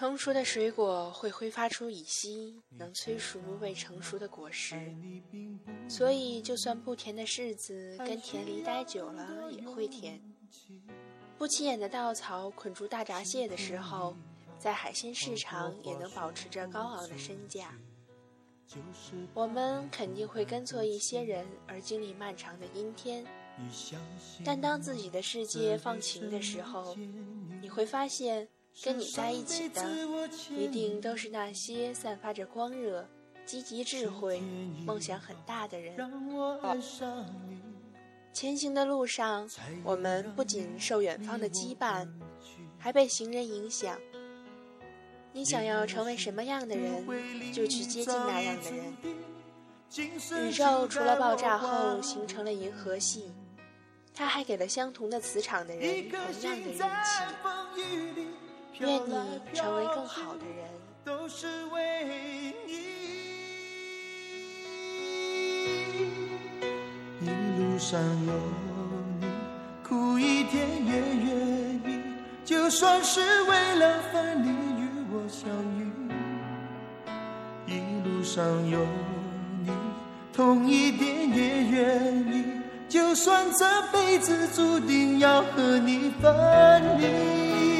成熟的水果会挥发出乙烯，能催熟未成熟的果实。所以，就算不甜的柿子跟田里待久了也会甜。不起眼的稻草捆住大闸蟹的时候，在海鲜市场也能保持着高昂的身价。我们肯定会跟错一些人而经历漫长的阴天，但当自己的世界放晴的时候，你会发现。跟你在一起的，一定都是那些散发着光热、积极智慧、梦想很大的人。前行的路上，我们不仅受远方的羁绊，还被行人影响。你想要成为什么样的人，就去接近那样的人。宇宙除了爆炸后形成了银河系，它还给了相同的磁场的人同样的运气。愿你成为更好的人。都是为你。一路上有你，苦一点也愿意，就算是为了分离与我相遇。一路上有你，痛一点也愿意，就算这辈子注定要和你分离。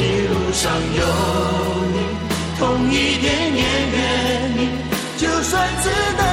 一路上有你痛一点也愿意就算只能